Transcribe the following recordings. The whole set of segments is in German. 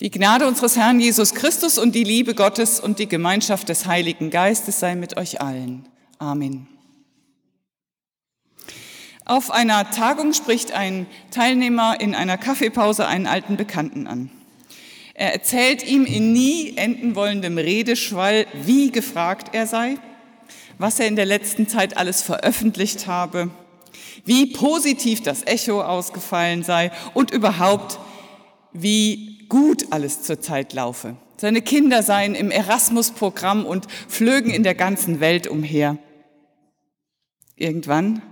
Die Gnade unseres Herrn Jesus Christus und die Liebe Gottes und die Gemeinschaft des Heiligen Geistes sei mit euch allen. Amen. Auf einer Tagung spricht ein Teilnehmer in einer Kaffeepause einen alten Bekannten an. Er erzählt ihm in nie enden wollendem Redeschwall, wie gefragt er sei, was er in der letzten Zeit alles veröffentlicht habe, wie positiv das Echo ausgefallen sei und überhaupt, wie gut alles zurzeit laufe. Seine Kinder seien im Erasmus-Programm und flögen in der ganzen Welt umher. Irgendwann,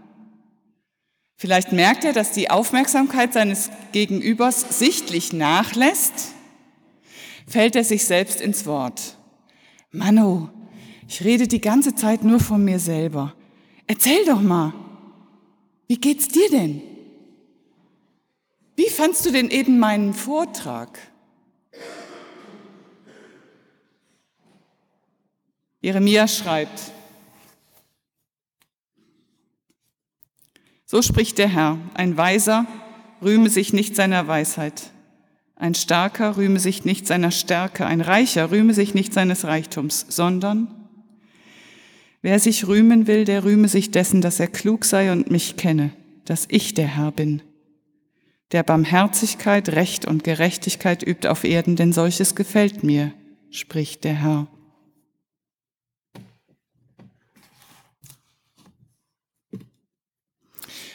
vielleicht merkt er, dass die Aufmerksamkeit seines Gegenübers sichtlich nachlässt, fällt er sich selbst ins Wort. Mano, ich rede die ganze Zeit nur von mir selber. Erzähl doch mal, wie geht's dir denn? Wie fandst du denn eben meinen Vortrag? Jeremia schreibt, so spricht der Herr, ein Weiser rühme sich nicht seiner Weisheit, ein Starker rühme sich nicht seiner Stärke, ein Reicher rühme sich nicht seines Reichtums, sondern wer sich rühmen will, der rühme sich dessen, dass er klug sei und mich kenne, dass ich der Herr bin der Barmherzigkeit, Recht und Gerechtigkeit übt auf Erden, denn solches gefällt mir, spricht der Herr.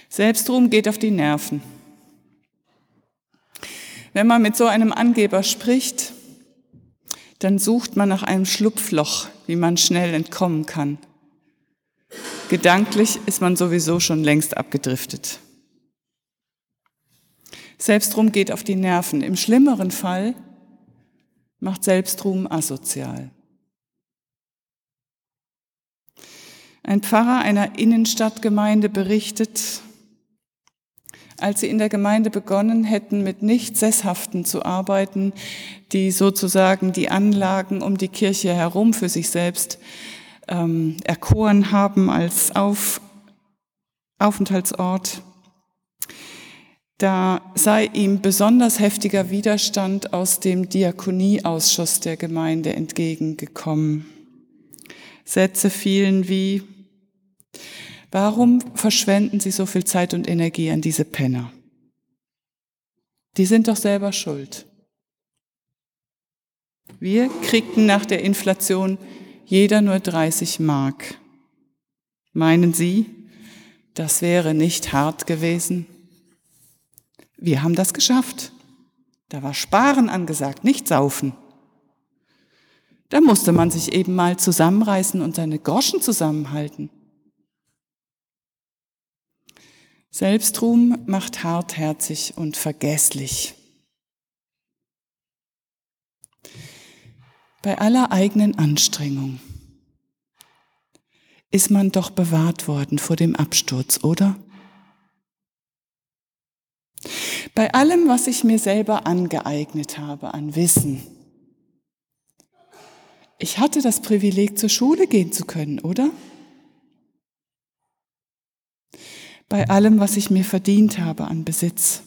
Selbstruhm geht auf die Nerven. Wenn man mit so einem Angeber spricht, dann sucht man nach einem Schlupfloch, wie man schnell entkommen kann. Gedanklich ist man sowieso schon längst abgedriftet. Selbstruhm geht auf die Nerven. Im schlimmeren Fall macht Selbstruhm asozial. Ein Pfarrer einer Innenstadtgemeinde berichtet, als sie in der Gemeinde begonnen hätten, mit nicht Sesshaften zu arbeiten, die sozusagen die Anlagen um die Kirche herum für sich selbst ähm, erkoren haben als Auf Aufenthaltsort, da sei ihm besonders heftiger Widerstand aus dem Diakonieausschuss der Gemeinde entgegengekommen. Sätze fielen wie, warum verschwenden Sie so viel Zeit und Energie an diese Penner? Die sind doch selber schuld. Wir kriegten nach der Inflation jeder nur 30 Mark. Meinen Sie, das wäre nicht hart gewesen? Wir haben das geschafft. Da war Sparen angesagt, nicht Saufen. Da musste man sich eben mal zusammenreißen und seine Groschen zusammenhalten. Selbstruhm macht hartherzig und vergesslich. Bei aller eigenen Anstrengung ist man doch bewahrt worden vor dem Absturz, oder? Bei allem, was ich mir selber angeeignet habe an Wissen. Ich hatte das Privileg, zur Schule gehen zu können, oder? Bei allem, was ich mir verdient habe an Besitz.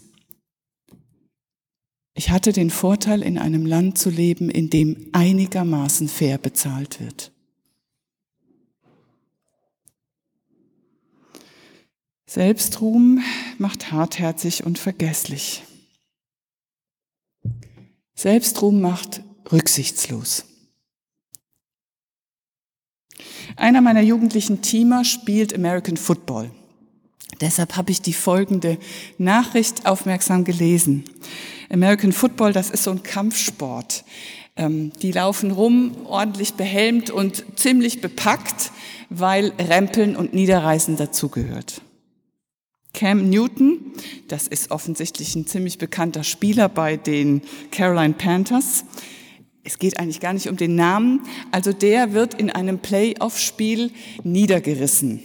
Ich hatte den Vorteil, in einem Land zu leben, in dem einigermaßen fair bezahlt wird. Selbstruhm macht hartherzig und vergesslich. Selbstruhm macht rücksichtslos. Einer meiner jugendlichen Teamer spielt American Football. Deshalb habe ich die folgende Nachricht aufmerksam gelesen. American Football, das ist so ein Kampfsport. Ähm, die laufen rum, ordentlich behelmt und ziemlich bepackt, weil Rempeln und Niederreißen dazugehört. Cam Newton, das ist offensichtlich ein ziemlich bekannter Spieler bei den Caroline Panthers. Es geht eigentlich gar nicht um den Namen. Also der wird in einem Playoff-Spiel niedergerissen.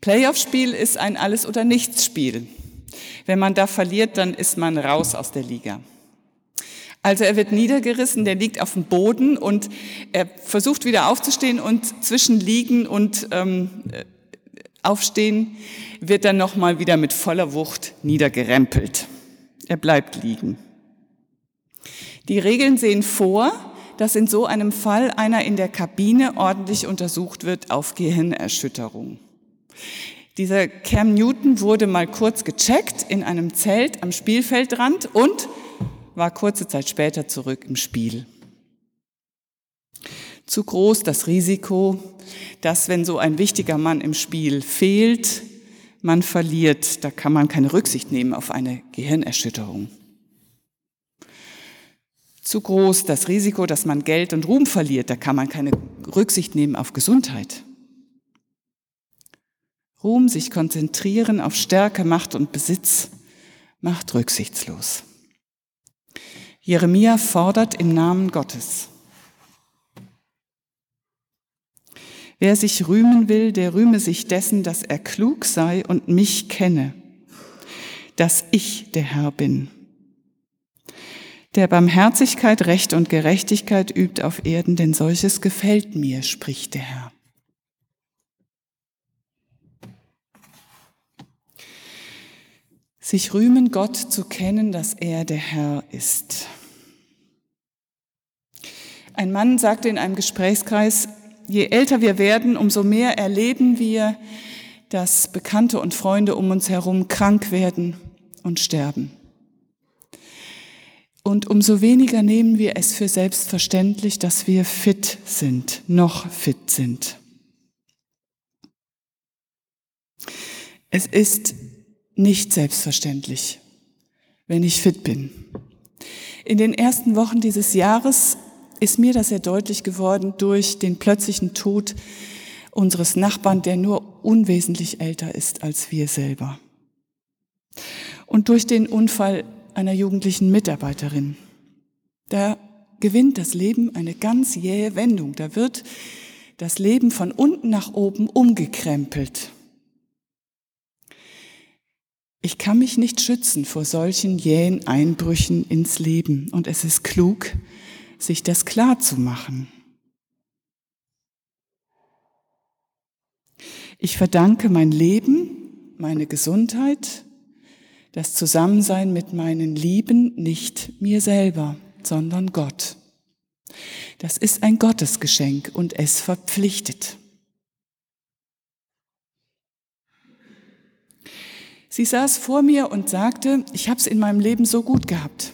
Playoff-Spiel ist ein Alles- oder Nichts-Spiel. Wenn man da verliert, dann ist man raus aus der Liga. Also er wird niedergerissen, der liegt auf dem Boden und er versucht wieder aufzustehen und zwischen Liegen und ähm, Aufstehen wird dann nochmal wieder mit voller Wucht niedergerempelt. Er bleibt liegen. Die Regeln sehen vor, dass in so einem Fall einer in der Kabine ordentlich untersucht wird auf Gehirnerschütterung. Dieser Cam Newton wurde mal kurz gecheckt in einem Zelt am Spielfeldrand und war kurze Zeit später zurück im Spiel. Zu groß das Risiko, dass wenn so ein wichtiger Mann im Spiel fehlt, man verliert. Da kann man keine Rücksicht nehmen auf eine Gehirnerschütterung. Zu groß das Risiko, dass man Geld und Ruhm verliert. Da kann man keine Rücksicht nehmen auf Gesundheit. Ruhm, sich konzentrieren auf Stärke, Macht und Besitz, macht rücksichtslos. Jeremia fordert im Namen Gottes. Wer sich rühmen will, der rühme sich dessen, dass er klug sei und mich kenne, dass ich der Herr bin. Der Barmherzigkeit, Recht und Gerechtigkeit übt auf Erden, denn solches gefällt mir, spricht der Herr. Sich rühmen, Gott zu kennen, dass er der Herr ist. Ein Mann sagte in einem Gesprächskreis, je älter wir werden, umso mehr erleben wir, dass Bekannte und Freunde um uns herum krank werden und sterben. Und umso weniger nehmen wir es für selbstverständlich, dass wir fit sind, noch fit sind. Es ist nicht selbstverständlich, wenn ich fit bin. In den ersten Wochen dieses Jahres ist mir das sehr deutlich geworden durch den plötzlichen Tod unseres Nachbarn, der nur unwesentlich älter ist als wir selber. Und durch den Unfall einer jugendlichen Mitarbeiterin. Da gewinnt das Leben eine ganz jähe Wendung. Da wird das Leben von unten nach oben umgekrempelt. Ich kann mich nicht schützen vor solchen jähen Einbrüchen ins Leben und es ist klug, sich das klar zu machen. Ich verdanke mein Leben, meine Gesundheit, das Zusammensein mit meinen Lieben nicht mir selber, sondern Gott. Das ist ein Gottesgeschenk und es verpflichtet. Sie saß vor mir und sagte, ich habe es in meinem Leben so gut gehabt.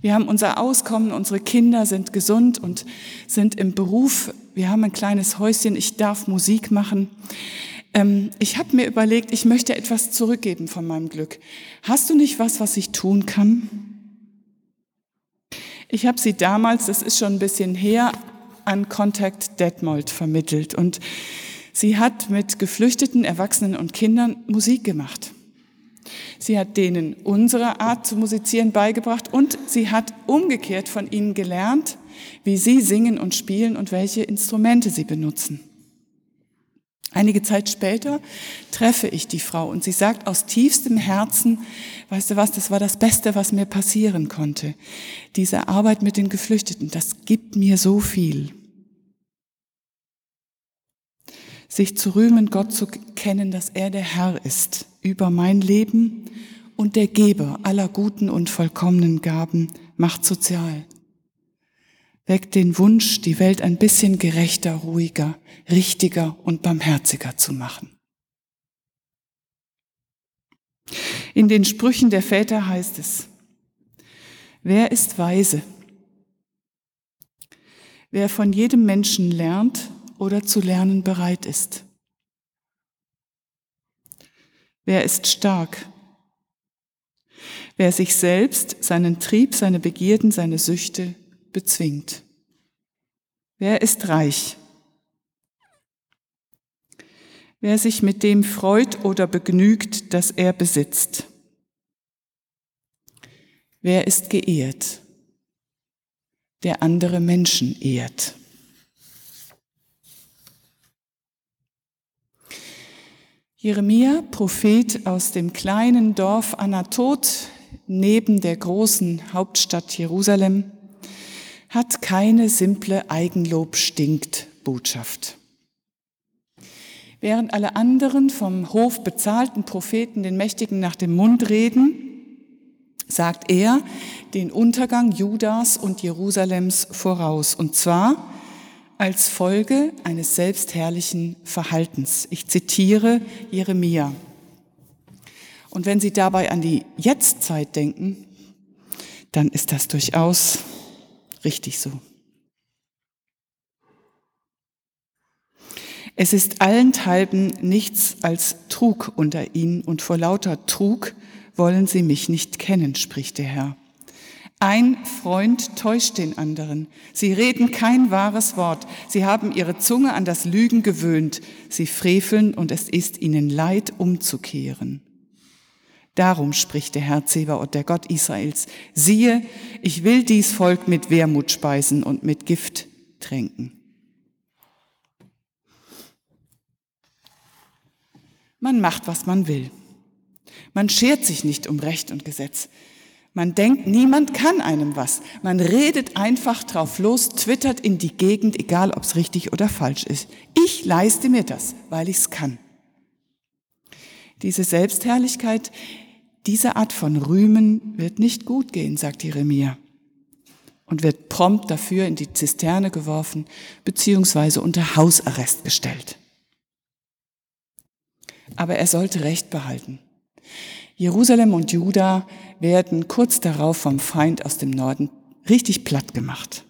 Wir haben unser Auskommen, unsere Kinder sind gesund und sind im Beruf. Wir haben ein kleines Häuschen, ich darf Musik machen. Ähm, ich habe mir überlegt, ich möchte etwas zurückgeben von meinem Glück. Hast du nicht was, was ich tun kann? Ich habe sie damals, das ist schon ein bisschen her, an Contact Detmold vermittelt und sie hat mit geflüchteten Erwachsenen und Kindern Musik gemacht. Sie hat denen unsere Art zu musizieren beigebracht und sie hat umgekehrt von ihnen gelernt, wie sie singen und spielen und welche Instrumente sie benutzen. Einige Zeit später treffe ich die Frau und sie sagt aus tiefstem Herzen, weißt du was, das war das Beste, was mir passieren konnte. Diese Arbeit mit den Geflüchteten, das gibt mir so viel. Sich zu rühmen, Gott zu kennen, dass er der Herr ist über mein Leben und der Geber aller guten und vollkommenen Gaben macht sozial. Weckt den Wunsch, die Welt ein bisschen gerechter, ruhiger, richtiger und barmherziger zu machen. In den Sprüchen der Väter heißt es, wer ist weise? Wer von jedem Menschen lernt oder zu lernen bereit ist. Wer ist stark? Wer sich selbst, seinen Trieb, seine Begierden, seine Süchte bezwingt. Wer ist reich? Wer sich mit dem freut oder begnügt, das er besitzt. Wer ist geehrt? Der andere Menschen ehrt. Jeremia, Prophet aus dem kleinen Dorf Anatot neben der großen Hauptstadt Jerusalem, hat keine simple Eigenlob stinkt Botschaft. Während alle anderen vom Hof bezahlten Propheten den Mächtigen nach dem Mund reden, sagt er den Untergang Judas und Jerusalems voraus. Und zwar als Folge eines selbstherrlichen Verhaltens. Ich zitiere Jeremia. Und wenn Sie dabei an die Jetztzeit denken, dann ist das durchaus richtig so. Es ist allenthalben nichts als Trug unter ihnen und vor lauter Trug wollen sie mich nicht kennen, spricht der Herr. Ein Freund täuscht den anderen. Sie reden kein wahres Wort. Sie haben ihre Zunge an das Lügen gewöhnt. Sie freveln und es ist ihnen leid, umzukehren. Darum spricht der Herr Zebaoth, der Gott Israels. Siehe, ich will dies Volk mit Wermut speisen und mit Gift tränken. Man macht, was man will. Man schert sich nicht um Recht und Gesetz. Man denkt, niemand kann einem was. Man redet einfach drauf los, twittert in die Gegend, egal ob es richtig oder falsch ist. Ich leiste mir das, weil ich es kann. Diese Selbstherrlichkeit, diese Art von Rühmen wird nicht gut gehen, sagt Jeremia, und wird prompt dafür in die Zisterne geworfen, beziehungsweise unter Hausarrest gestellt aber er sollte Recht behalten. Jerusalem und Juda werden kurz darauf vom Feind aus dem Norden richtig platt gemacht.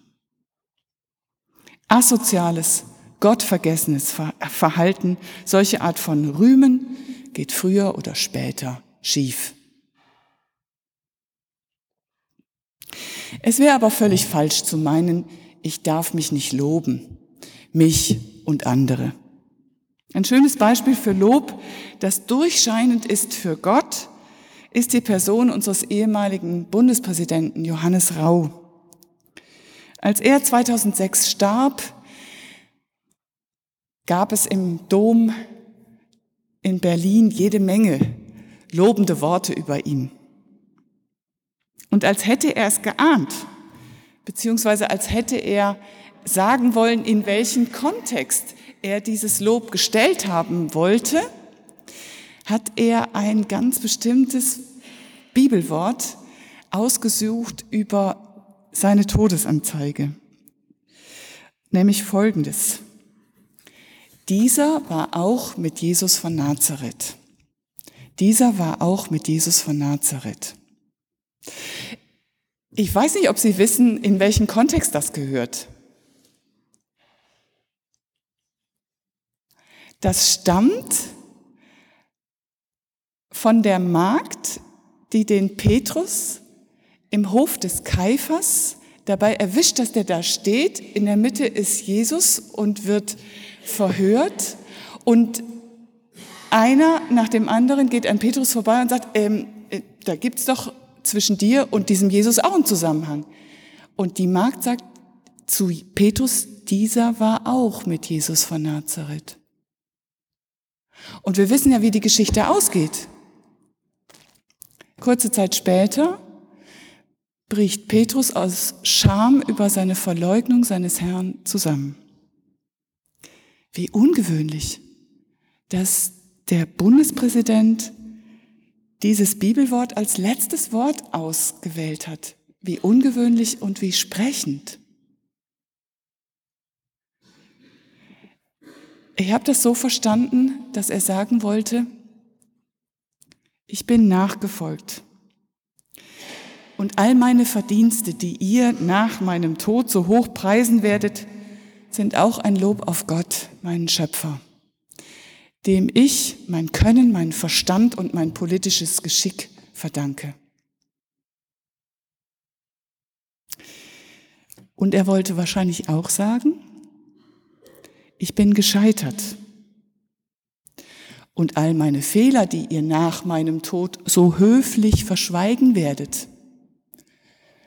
Asoziales, gottvergessenes Verhalten, solche Art von Rühmen geht früher oder später schief. Es wäre aber völlig falsch zu meinen, ich darf mich nicht loben, mich und andere. Ein schönes Beispiel für Lob, das durchscheinend ist für Gott, ist die Person unseres ehemaligen Bundespräsidenten Johannes Rau. Als er 2006 starb, gab es im Dom in Berlin jede Menge lobende Worte über ihn. Und als hätte er es geahnt, beziehungsweise als hätte er sagen wollen, in welchen Kontext er dieses Lob gestellt haben wollte, hat er ein ganz bestimmtes Bibelwort ausgesucht über seine Todesanzeige, nämlich folgendes. Dieser war auch mit Jesus von Nazareth. Dieser war auch mit Jesus von Nazareth. Ich weiß nicht, ob Sie wissen, in welchen Kontext das gehört. Das stammt von der Magd, die den Petrus im Hof des Kaiphas dabei erwischt, dass der da steht. In der Mitte ist Jesus und wird verhört. Und einer nach dem anderen geht an Petrus vorbei und sagt, ähm, äh, da gibt's doch zwischen dir und diesem Jesus auch einen Zusammenhang. Und die Magd sagt zu Petrus, dieser war auch mit Jesus von Nazareth. Und wir wissen ja, wie die Geschichte ausgeht. Kurze Zeit später bricht Petrus aus Scham über seine Verleugnung seines Herrn zusammen. Wie ungewöhnlich, dass der Bundespräsident dieses Bibelwort als letztes Wort ausgewählt hat. Wie ungewöhnlich und wie sprechend. Ich habe das so verstanden, dass er sagen wollte, ich bin nachgefolgt. Und all meine Verdienste, die ihr nach meinem Tod so hoch preisen werdet, sind auch ein Lob auf Gott, meinen Schöpfer, dem ich mein Können, mein Verstand und mein politisches Geschick verdanke. Und er wollte wahrscheinlich auch sagen, ich bin gescheitert. Und all meine Fehler, die ihr nach meinem Tod so höflich verschweigen werdet,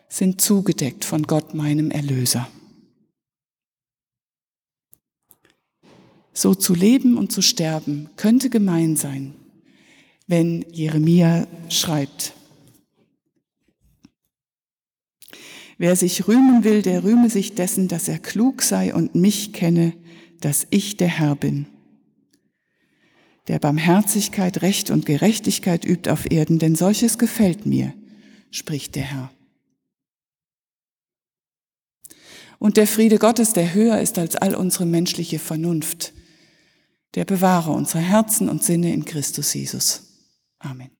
sind zugedeckt von Gott, meinem Erlöser. So zu leben und zu sterben könnte gemein sein, wenn Jeremia schreibt. Wer sich rühmen will, der rühme sich dessen, dass er klug sei und mich kenne, dass ich der Herr bin, der Barmherzigkeit, Recht und Gerechtigkeit übt auf Erden, denn solches gefällt mir, spricht der Herr. Und der Friede Gottes, der höher ist als all unsere menschliche Vernunft, der bewahre unsere Herzen und Sinne in Christus Jesus. Amen.